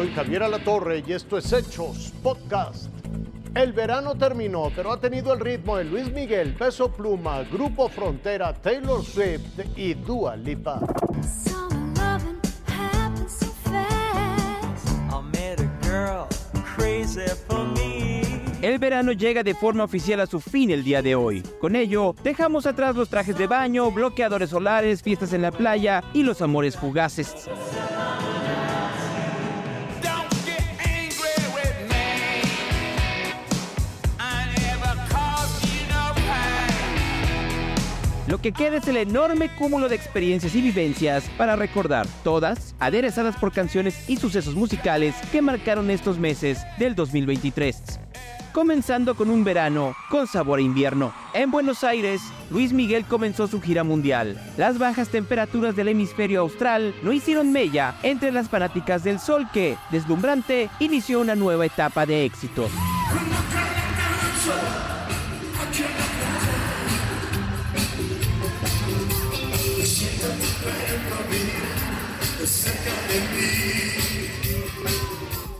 Soy Javier Alatorre y esto es Hechos Podcast. El verano terminó, pero ha tenido el ritmo de Luis Miguel, Peso Pluma, Grupo Frontera, Taylor Swift y Dua Lipa. El verano llega de forma oficial a su fin el día de hoy. Con ello, dejamos atrás los trajes de baño, bloqueadores solares, fiestas en la playa y los amores fugaces. Lo que queda es el enorme cúmulo de experiencias y vivencias para recordar, todas aderezadas por canciones y sucesos musicales que marcaron estos meses del 2023 comenzando con un verano con sabor a invierno. En Buenos Aires, Luis Miguel comenzó su gira mundial. Las bajas temperaturas del hemisferio austral no hicieron mella entre las fanáticas del sol que, deslumbrante, inició una nueva etapa de éxito.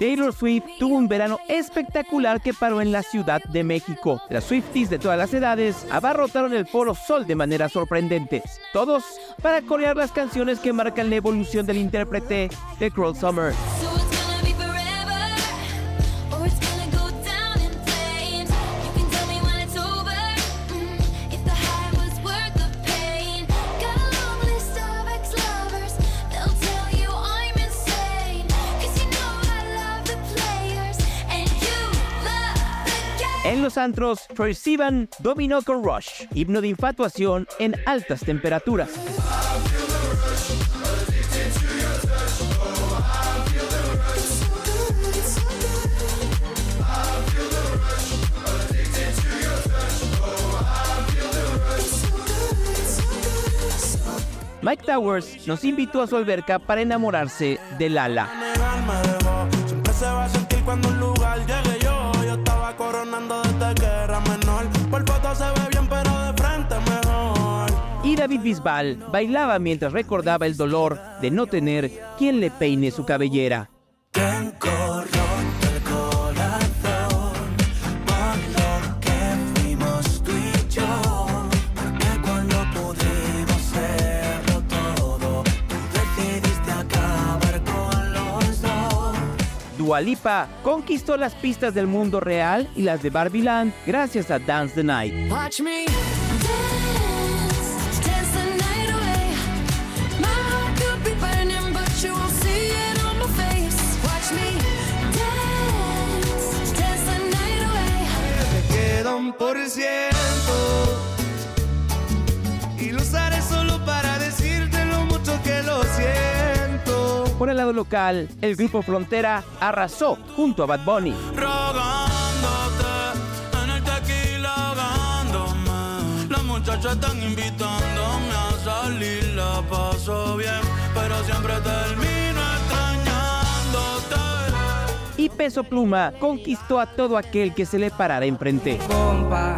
Taylor Swift tuvo un verano espectacular que paró en la Ciudad de México. Las Swifties de todas las edades abarrotaron el Foro Sol de manera sorprendente. Todos para corear las canciones que marcan la evolución del intérprete de Cruel Summer. En los antros, Troy Sivan dominó con Rush, himno de infatuación en altas temperaturas. Mike Towers nos invitó a su alberca para enamorarse de Lala. David Bisbal bailaba mientras recordaba el dolor de no tener quien le peine su cabellera. Dualipa conquistó las pistas del mundo real y las de Barbie gracias a Dance the Night. por ciento y lo usaré solo para decirte lo mucho que lo siento. Por el lado local, el grupo Frontera arrasó junto a Bad Bunny. en el tequila Las muchachas están invitándome Peso Pluma conquistó a todo aquel que se le parara enfrente. Compa,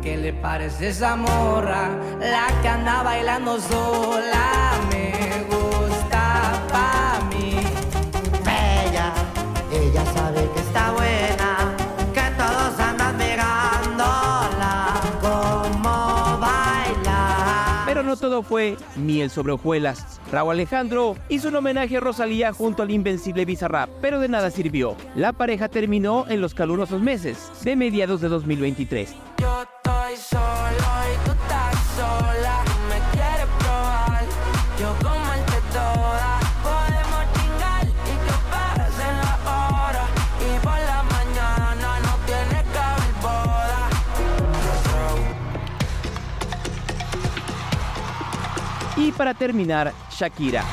¿qué le parece esa morra? La que anda bailando sola me gusta pa' mí. Bella, ella sabe que está buena, que todos andan mirándola como baila. Pero no todo fue miel sobre hojuelas. Raúl Alejandro hizo un homenaje a Rosalía junto al invencible Bizarrap, pero de nada sirvió. La pareja terminó en los calurosos meses de mediados de 2023. Y para terminar, Shakira.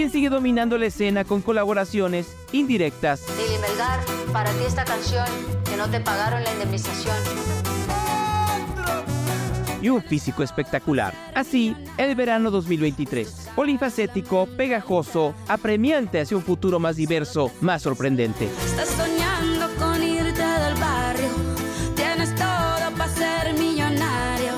quien sigue dominando la escena con colaboraciones indirectas. Lili Melgar, para ti esta canción, que no te pagaron la indemnización. Y un físico espectacular. Así, el verano 2023. polifacético, pegajoso, apremiante hacia un futuro más diverso, más sorprendente. Estás soñando con irte del barrio, tienes todo para ser millonario.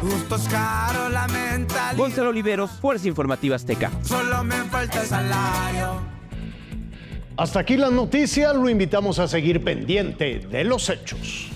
Justo es caro la mentalidad. Gonzalo Oliveros, Fuerza Informativa Azteca. Solo me falta el salario. Hasta aquí las noticias, lo invitamos a seguir pendiente de los hechos.